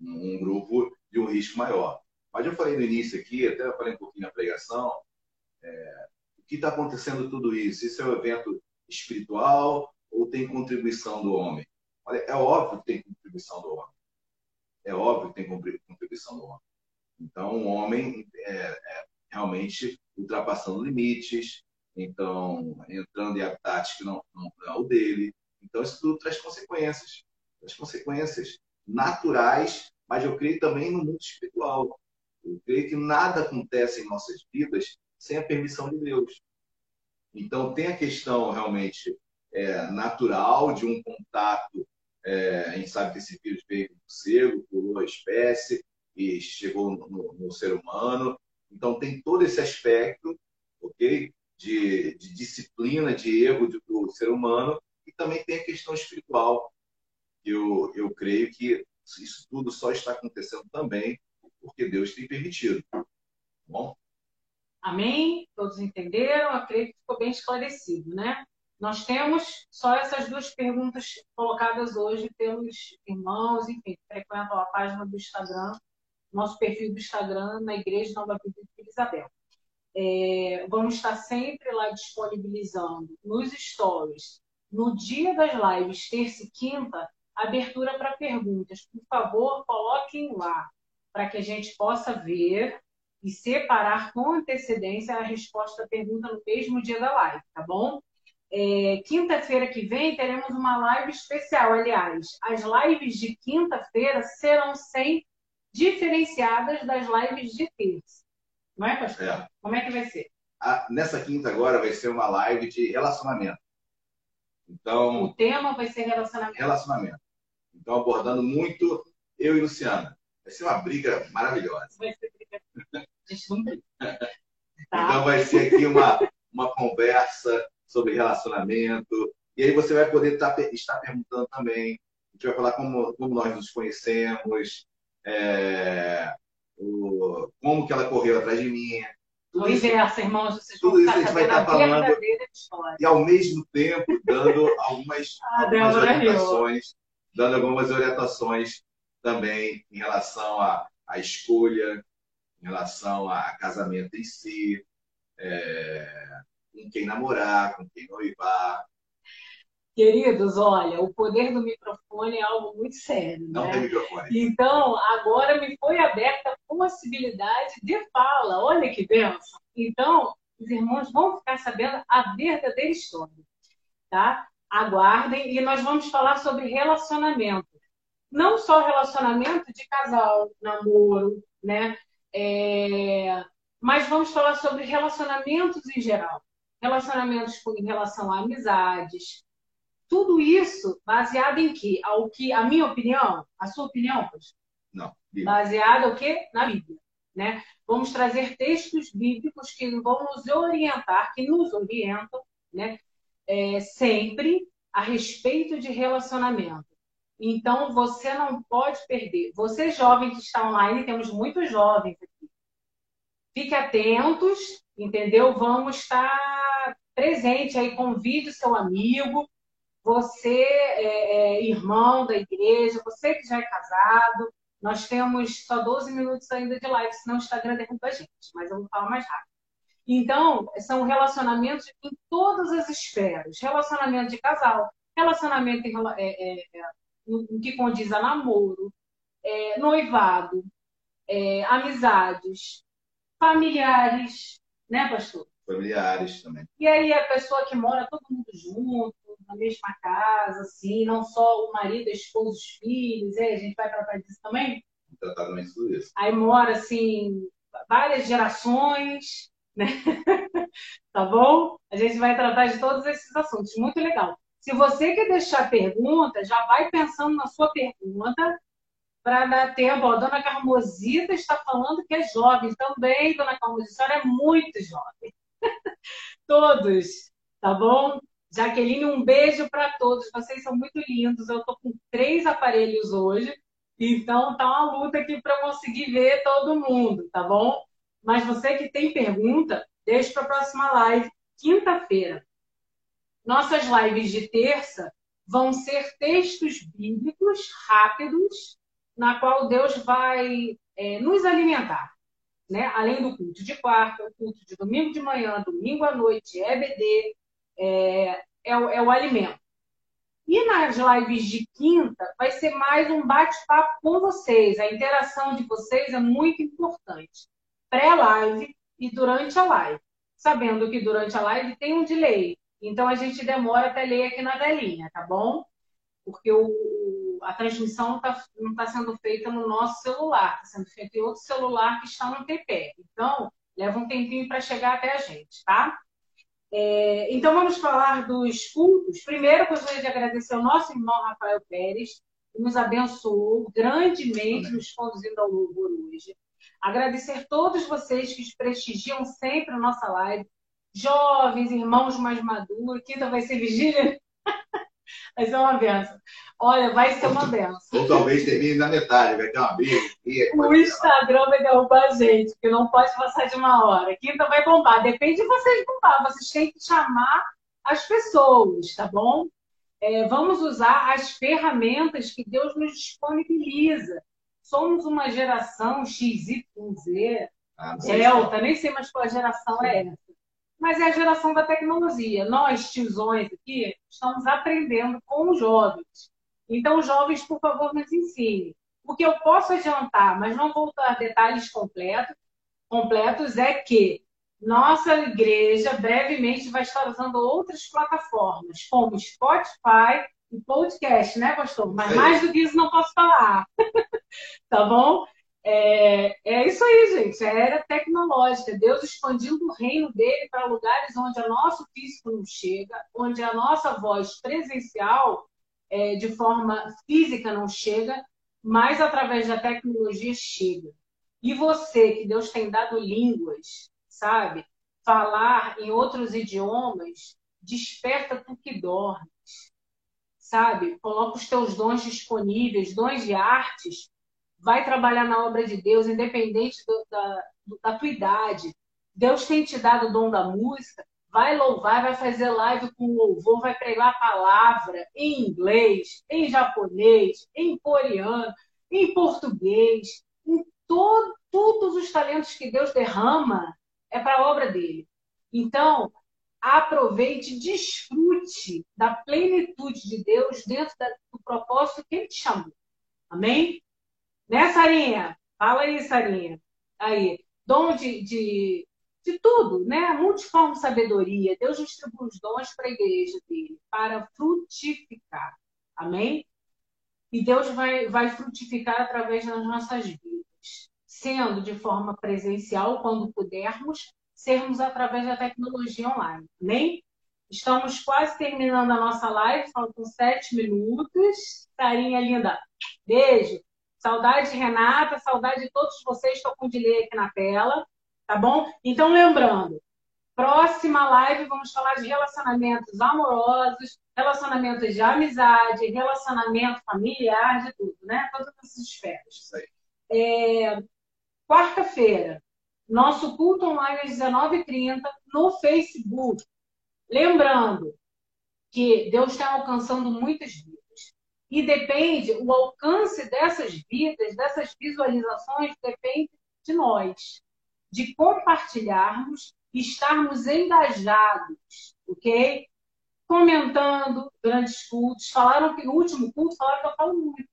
um, grupo de um risco maior. Mas eu falei no início aqui, até eu falei um pouquinho na pregação, é, que está acontecendo tudo isso? Isso é um evento espiritual ou tem contribuição do homem? Olha, é óbvio que tem contribuição do homem. É óbvio que tem contribuição do homem. Então, o homem é, é realmente ultrapassando limites, então, entrando em habitats que não, não é o dele. Então, isso tudo traz consequências. Traz consequências naturais, mas eu creio também no mundo espiritual. Eu creio que nada acontece em nossas vidas sem a permissão de Deus. Então, tem a questão realmente é, natural de um contato. É, a gente sabe que esse vírus veio do morcego, pulou a espécie e chegou no, no, no, ser humano. Então, tem todo esse aspecto ok, de, de disciplina, de erro do, do ser humano. E também tem a questão espiritual. Eu, eu creio que isso tudo só está acontecendo também porque Deus tem permitido. Tá bom? Amém? Todos entenderam? Acredito que ficou bem esclarecido, né? Nós temos só essas duas perguntas colocadas hoje pelos irmãos, enfim, que frequentam a página do Instagram, nosso perfil do Instagram na Igreja Nova Vida de Isabel. É, vamos estar sempre lá disponibilizando nos stories, no dia das lives, terça e quinta, abertura para perguntas. Por favor, coloquem lá, para que a gente possa ver e separar com antecedência a resposta à pergunta no mesmo dia da live, tá bom? É, quinta-feira que vem teremos uma live especial. Aliás, as lives de quinta-feira serão sem diferenciadas das lives de terça. Não é, pastor? É. Como é que vai ser? A, nessa quinta agora vai ser uma live de relacionamento. Então, o tema vai ser relacionamento. Relacionamento. Então, abordando muito eu e Luciana. Vai ser uma briga maravilhosa. Vai ser briga. A gente não briga. Tá. Então, vai ser aqui uma, uma conversa sobre relacionamento. E aí você vai poder tá, estar perguntando também. A gente vai falar como, como nós nos conhecemos, é, o, como que ela correu atrás de mim. Tudo o inverso, irmãos, vocês tudo isso a gente vai estar falando e ao mesmo tempo dando algumas, ah, algumas orientações, dando algumas orientações também em relação à, à escolha, em relação a casamento em si, é, com quem namorar, com quem noivar. Queridos, olha, o poder do microfone é algo muito sério. Não né? tem microfone. Então, agora me foi aberta a possibilidade de fala. Olha que benção. Então, os irmãos vão ficar sabendo a verdadeira história. Tá? Aguardem e nós vamos falar sobre relacionamento. Não só relacionamento de casal, namoro, né? É... Mas vamos falar sobre relacionamentos em geral relacionamentos em relação a amizades. Tudo isso baseado em quê? Ao que, a minha opinião, a sua opinião, Não. Baseado o quê? Na Bíblia. Né? Vamos trazer textos bíblicos que vão nos orientar, que nos orientam, né? É, sempre a respeito de relacionamento. Então, você não pode perder. Você, jovem que está online, temos muitos jovens aqui. Fique atentos, entendeu? Vamos estar presente aí, convide o seu amigo, você é, é, irmão da igreja, você que já é casado. Nós temos só 12 minutos ainda de live, senão o Instagram derruba a gente, mas eu vou falar mais rápido. Então, são relacionamentos em todas as esferas. Relacionamento de casal, relacionamento em, é, é, é no que condiz a namoro, é, noivado, amizades, familiares, né, pastor? Familiares também. E aí a pessoa que mora todo mundo junto, na mesma casa, assim, não só o marido, a esposa, os filhos, aí a gente vai tratar disso também? Tratar também tudo isso. Aí mora, assim, várias gerações, né? tá bom? A gente vai tratar de todos esses assuntos. Muito legal. Se você quer deixar pergunta, já vai pensando na sua pergunta para dar tempo. Ó, Dona Carmosita está falando que é jovem também, Dona Carmosita, a senhora é muito jovem. todos, tá bom? Jaqueline, um beijo para todos. Vocês são muito lindos. Eu estou com três aparelhos hoje, então tá uma luta aqui para conseguir ver todo mundo, tá bom? Mas você que tem pergunta, deixa para a próxima live, quinta-feira. Nossas lives de terça vão ser textos bíblicos rápidos na qual Deus vai é, nos alimentar. Né? Além do culto de quarta, o culto de domingo de manhã, domingo à noite, EBD, é, é, o, é o alimento. E nas lives de quinta vai ser mais um bate-papo com vocês. A interação de vocês é muito importante. Pré-live e durante a live. Sabendo que durante a live tem um delay. Então a gente demora até ler aqui na telinha, tá bom? Porque o, a transmissão não está não tá sendo feita no nosso celular, está sendo feita em outro celular que está no TP. Então, leva um tempinho para chegar até a gente, tá? É, então, vamos falar dos cultos. Primeiro, gostaria de agradecer ao nosso irmão Rafael Pérez, que nos abençoou grandemente, nos conduzindo ao louvor hoje. Agradecer todos vocês que prestigiam sempre a nossa live, jovens, irmãos mais maduros. Quinta vai ser vigília. vai ser uma benção. Olha, vai ser uma benção. Ou talvez termine na metade, vai ter uma briga. O Instagram vai derrubar a gente, porque não pode passar de uma hora. Quinta vai bombar. Depende de vocês bombar. Vocês têm que chamar as pessoas, tá bom? É, vamos usar as ferramentas que Deus nos disponibiliza. Somos uma geração XYZ, Ah, Delta, nem sei mais qual geração é essa. Mas é a geração da tecnologia. Nós, tiozões aqui, estamos aprendendo com os jovens. Então, jovens, por favor, nos ensinem. O que eu posso adiantar, mas não vou dar detalhes completos, completos é que nossa igreja brevemente vai estar usando outras plataformas, como Spotify e podcast, né, pastor? Mas mais do que isso não posso falar. tá bom? É, é isso aí, gente. É era tecnológica. Deus expandindo o reino dele para lugares onde o nosso físico não chega, onde a nossa voz presencial, é, de forma física, não chega, mas através da tecnologia chega. E você, que Deus tem dado línguas, sabe? Falar em outros idiomas desperta tu que dormes, sabe? Coloca os teus dons disponíveis, dons de artes, vai trabalhar na obra de Deus, independente do, da, da tua idade. Deus tem te dado o dom da música, vai louvar, vai fazer live com louvor, vai pregar a palavra em inglês, em japonês, em coreano, em português, em todo, todos os talentos que Deus derrama é para a obra dele. Então, aproveite, desfrute da plenitude de Deus dentro da, do propósito que ele te chamou. Amém? Né, Sarinha? Fala aí, Sarinha. Aí, dom de, de, de tudo, né? Multiforme sabedoria. Deus distribui os dons para a igreja dele, para frutificar. Amém? E Deus vai, vai frutificar através das nossas vidas, sendo de forma presencial, quando pudermos, sermos através da tecnologia online. Amém? Estamos quase terminando a nossa live, faltam sete minutos. Carinha linda, beijo. Saudade de Renata, saudade de todos vocês. Estou com o delay aqui na tela, tá bom? Então, lembrando, próxima live vamos falar de relacionamentos amorosos, relacionamentos de amizade, relacionamento familiar, de tudo, né? Todas essas esferas. É, Quarta-feira, nosso culto online às 19h30 no Facebook. Lembrando que Deus está alcançando muitas vidas. E depende, o alcance dessas vidas, dessas visualizações, depende de nós, de compartilharmos, estarmos engajados, ok? comentando durante os cultos. Falaram que no último culto falaram que eu falo muito.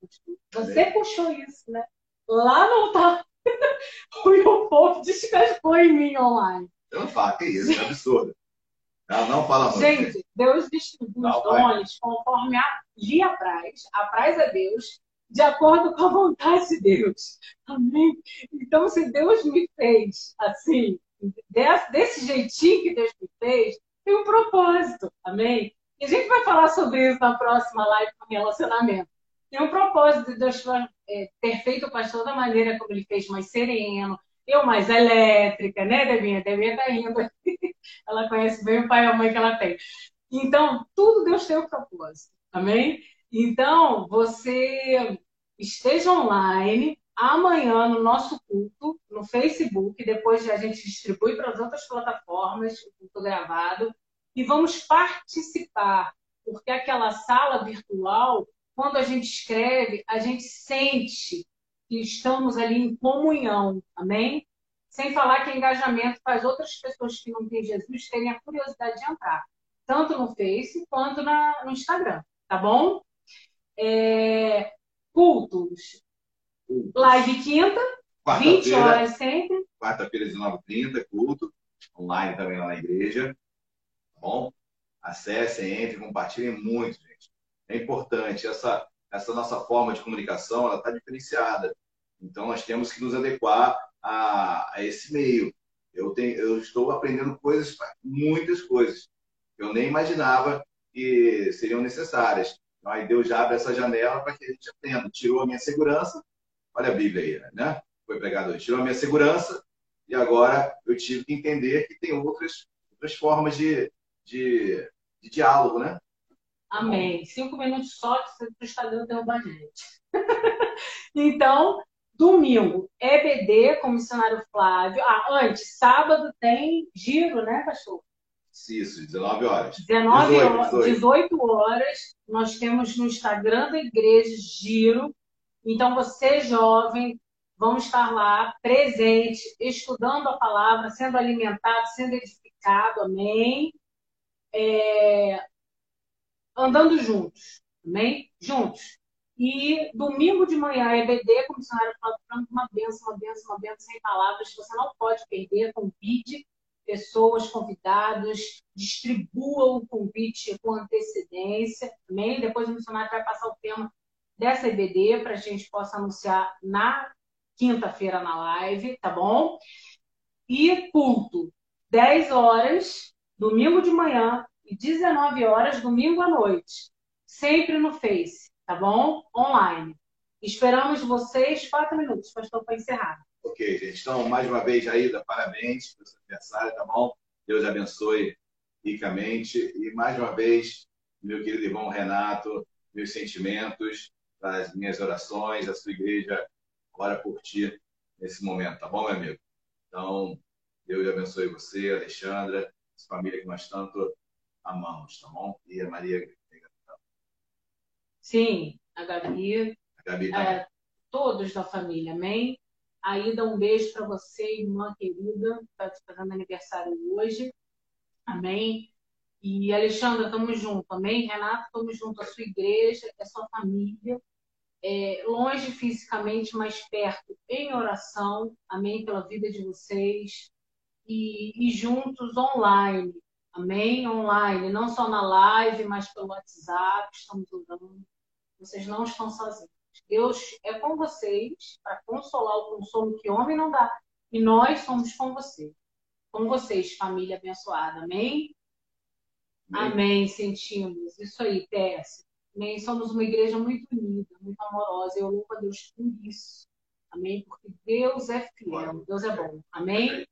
Você é. puxou isso, né? Lá não tá. o povo descascou em mim online. Eu não falo, que isso, é absurdo. Ela não fala muito. Gente, Deus distribui os dons conforme a, lhe apraz. Apraz a Deus, de acordo com a vontade de Deus. Amém? Então, se Deus me fez assim, desse, desse jeitinho que Deus me fez, tem um propósito, amém? E a gente vai falar sobre isso na próxima live com relacionamento. Tem um propósito de Deus é, ter feito o pastor da maneira como ele fez, mais sereno, eu mais elétrica, né, Debinha? Debinha tá indo. ela conhece bem o pai e a mãe que ela tem. Então, tudo Deus tem um propósito, amém? Então, você esteja online, amanhã no nosso culto, no Facebook, depois a gente distribui para as outras plataformas, o culto gravado, e vamos participar, porque aquela sala virtual, quando a gente escreve, a gente sente que estamos ali em comunhão, amém? Sem falar que engajamento faz outras pessoas que não têm Jesus terem a curiosidade de entrar, tanto no Face quanto na, no Instagram, tá bom? É, cultos, Live quinta, 20 horas sempre. Quarta-feira, 19h30, culto. Online também lá na igreja. Tá bom? Acessem, entrem, compartilhem muito, gente. É importante. Essa, essa nossa forma de comunicação, ela está diferenciada. Então, nós temos que nos adequar a, a esse meio. Eu, tenho, eu estou aprendendo coisas, muitas coisas. Eu nem imaginava que seriam necessárias. Então, aí Deus já abre essa janela para que a gente aprenda. Tirou a minha segurança, Olha a Bíblia aí, né? Foi pregado hoje. Tirou a minha segurança e agora eu tive que entender que tem outras, outras formas de, de, de diálogo, né? Amém. Cinco minutos só que você está dando derrubar a gente. então, domingo, EBD com o missionário Flávio. Ah, antes, sábado tem giro, né, pastor? Isso, 19 horas. 19 18, horas, 18. 18 horas. Nós temos no Instagram da igreja giro então, você, jovem, vão estar lá presentes, estudando a palavra, sendo alimentados, sendo edificados, amém? É, andando juntos, amém? Juntos. E domingo de manhã, EBD, como o missionário falando, uma benção, uma benção, uma benção sem palavras, você não pode perder, convide pessoas convidadas, distribua o convite com antecedência, amém? Depois o missionário vai passar o tema dessa EBD para a gente possa anunciar na quinta-feira na live, tá bom? E culto, 10 horas, domingo de manhã, e 19 horas, domingo à noite. Sempre no Face, tá bom? Online. Esperamos vocês quatro minutos, pastor, para encerrar. Ok, gente. Então, mais uma vez, Aida, parabéns pelo seu aniversário, tá bom? Deus abençoe ricamente. E mais uma vez, meu querido irmão Renato, meus sentimentos, as minhas orações, a sua igreja ora por ti nesse momento, tá bom, meu amigo? Então, Deus abençoe você, Alexandra, essa família que nós tanto amamos, tá bom? E a Maria. Sim, a Gabi. A Gabi é, todos da família, amém? Aida, um beijo para você, irmã querida, está te fazendo aniversário hoje, amém? E Alexandra, estamos juntos, amém? Renato, estamos juntos, a sua igreja, a sua família, é, longe fisicamente, mas perto em oração, amém? Pela vida de vocês, e, e juntos online, Amém? Online, não só na live, mas pelo WhatsApp, estamos orando. Vocês não estão sozinhos. Deus é com vocês para consolar o consolo que homem não dá. E nós somos com vocês. Com vocês, família abençoada. Amém? Amém, Amém sentimos. Isso aí, PS. Amém? Somos uma igreja muito unida, muito amorosa. Eu louvo a Deus por isso. Amém? Porque Deus é fiel, Deus é bom. Amém?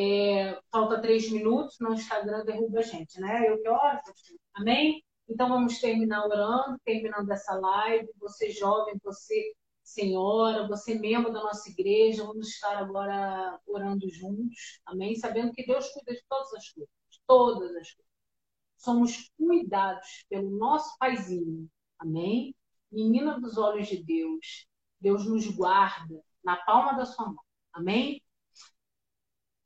É, falta três minutos, no Instagram derruba a gente, né? Eu que oro, amém? Então vamos terminar orando, terminando essa live. Você jovem, você senhora, você membro da nossa igreja, vamos estar agora orando juntos, amém? Sabendo que Deus cuida de todas as coisas, todas as coisas. Somos cuidados pelo nosso paizinho, amém? Menina dos olhos de Deus, Deus nos guarda na palma da sua mão, amém?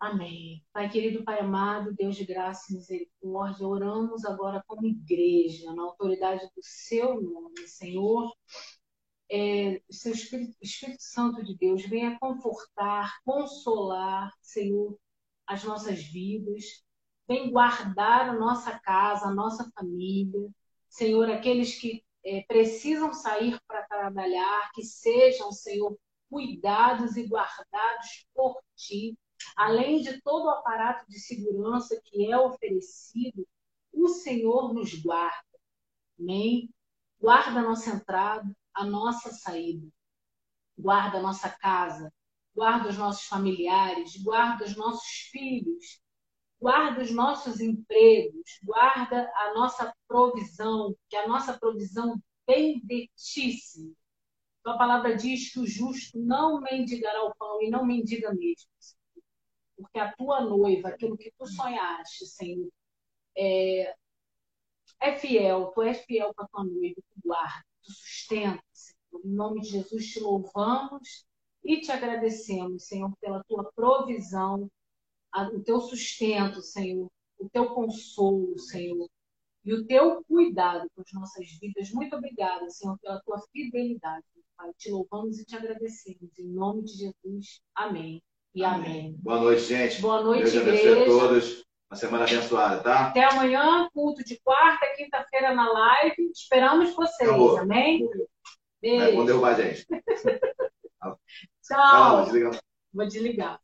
Amém. Pai querido, Pai amado, Deus de graça e misericórdia, oramos agora como igreja, na autoridade do seu nome, Senhor. É, seu Espírito, Espírito Santo de Deus, venha confortar, consolar, Senhor, as nossas vidas, vem guardar a nossa casa, a nossa família, Senhor, aqueles que é, precisam sair para trabalhar, que sejam, Senhor, cuidados e guardados por Ti além de todo o aparato de segurança que é oferecido, o Senhor nos guarda. Amém? Guarda a nossa entrada, a nossa saída. Guarda a nossa casa, guarda os nossos familiares, guarda os nossos filhos, guarda os nossos empregos, guarda a nossa provisão, que a nossa provisão benditíssima. Tua palavra diz que o justo não mendigará o pão e não mendiga mesmo porque a tua noiva, aquilo que tu sonhaste, Senhor, é, é fiel, tu és fiel para tua noiva, tu guarda, tu sustenta, Senhor. Em nome de Jesus te louvamos e te agradecemos, Senhor, pela tua provisão, o teu sustento, Senhor, o teu consolo, Senhor, e o teu cuidado com as nossas vidas. Muito obrigada, Senhor, pela tua fidelidade. Pai. Te louvamos e te agradecemos. Em nome de Jesus. Amém e amém. Boa noite, gente. Boa noite, Deus abençoe igreja. a todos. Uma semana abençoada, tá? Até amanhã, culto de quarta, quinta-feira na live. Esperamos vocês, Acabou. amém? Beijo. Vai derrubar a gente. Tchau. Tchau. Vou desligar.